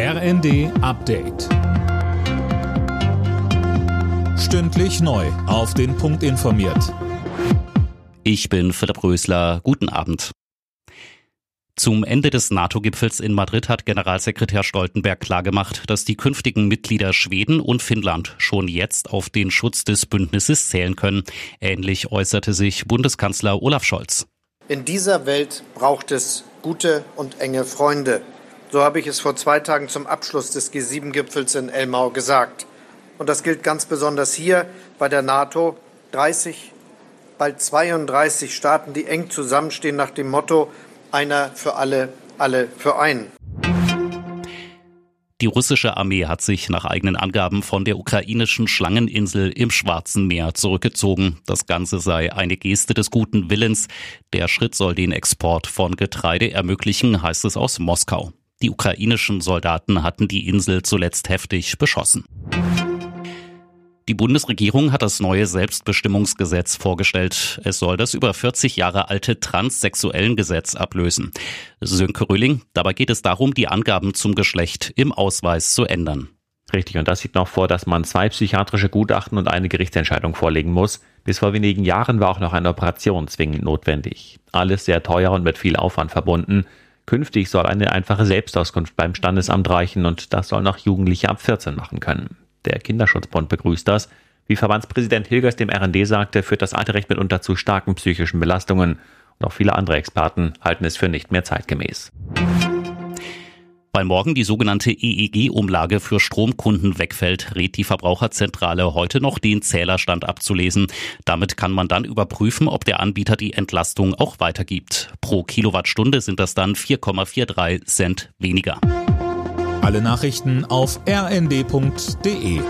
RND Update. Stündlich neu. Auf den Punkt informiert. Ich bin Philipp Rösler. Guten Abend. Zum Ende des NATO-Gipfels in Madrid hat Generalsekretär Stoltenberg klargemacht, dass die künftigen Mitglieder Schweden und Finnland schon jetzt auf den Schutz des Bündnisses zählen können. Ähnlich äußerte sich Bundeskanzler Olaf Scholz. In dieser Welt braucht es gute und enge Freunde. So habe ich es vor zwei Tagen zum Abschluss des G7-Gipfels in Elmau gesagt. Und das gilt ganz besonders hier bei der NATO. 30, bald 32 Staaten, die eng zusammenstehen nach dem Motto einer für alle, alle für einen. Die russische Armee hat sich nach eigenen Angaben von der ukrainischen Schlangeninsel im Schwarzen Meer zurückgezogen. Das Ganze sei eine Geste des guten Willens. Der Schritt soll den Export von Getreide ermöglichen, heißt es aus Moskau. Die ukrainischen Soldaten hatten die Insel zuletzt heftig beschossen. Die Bundesregierung hat das neue Selbstbestimmungsgesetz vorgestellt. Es soll das über 40 Jahre alte Transsexuellengesetz ablösen. Sönke Röhling, dabei geht es darum, die Angaben zum Geschlecht im Ausweis zu ändern. Richtig, und das sieht noch vor, dass man zwei psychiatrische Gutachten und eine Gerichtsentscheidung vorlegen muss. Bis vor wenigen Jahren war auch noch eine Operation zwingend notwendig. Alles sehr teuer und mit viel Aufwand verbunden. Künftig soll eine einfache Selbstauskunft beim Standesamt reichen und das soll noch Jugendliche ab 14 machen können. Der Kinderschutzbund begrüßt das. Wie Verbandspräsident Hilgers dem RND sagte, führt das alte Recht mitunter zu starken psychischen Belastungen. Und auch viele andere Experten halten es für nicht mehr zeitgemäß. Weil morgen die sogenannte EEG-Umlage für Stromkunden wegfällt, rät die Verbraucherzentrale heute noch den Zählerstand abzulesen. Damit kann man dann überprüfen, ob der Anbieter die Entlastung auch weitergibt. Pro Kilowattstunde sind das dann 4,43 Cent weniger. Alle Nachrichten auf rnd.de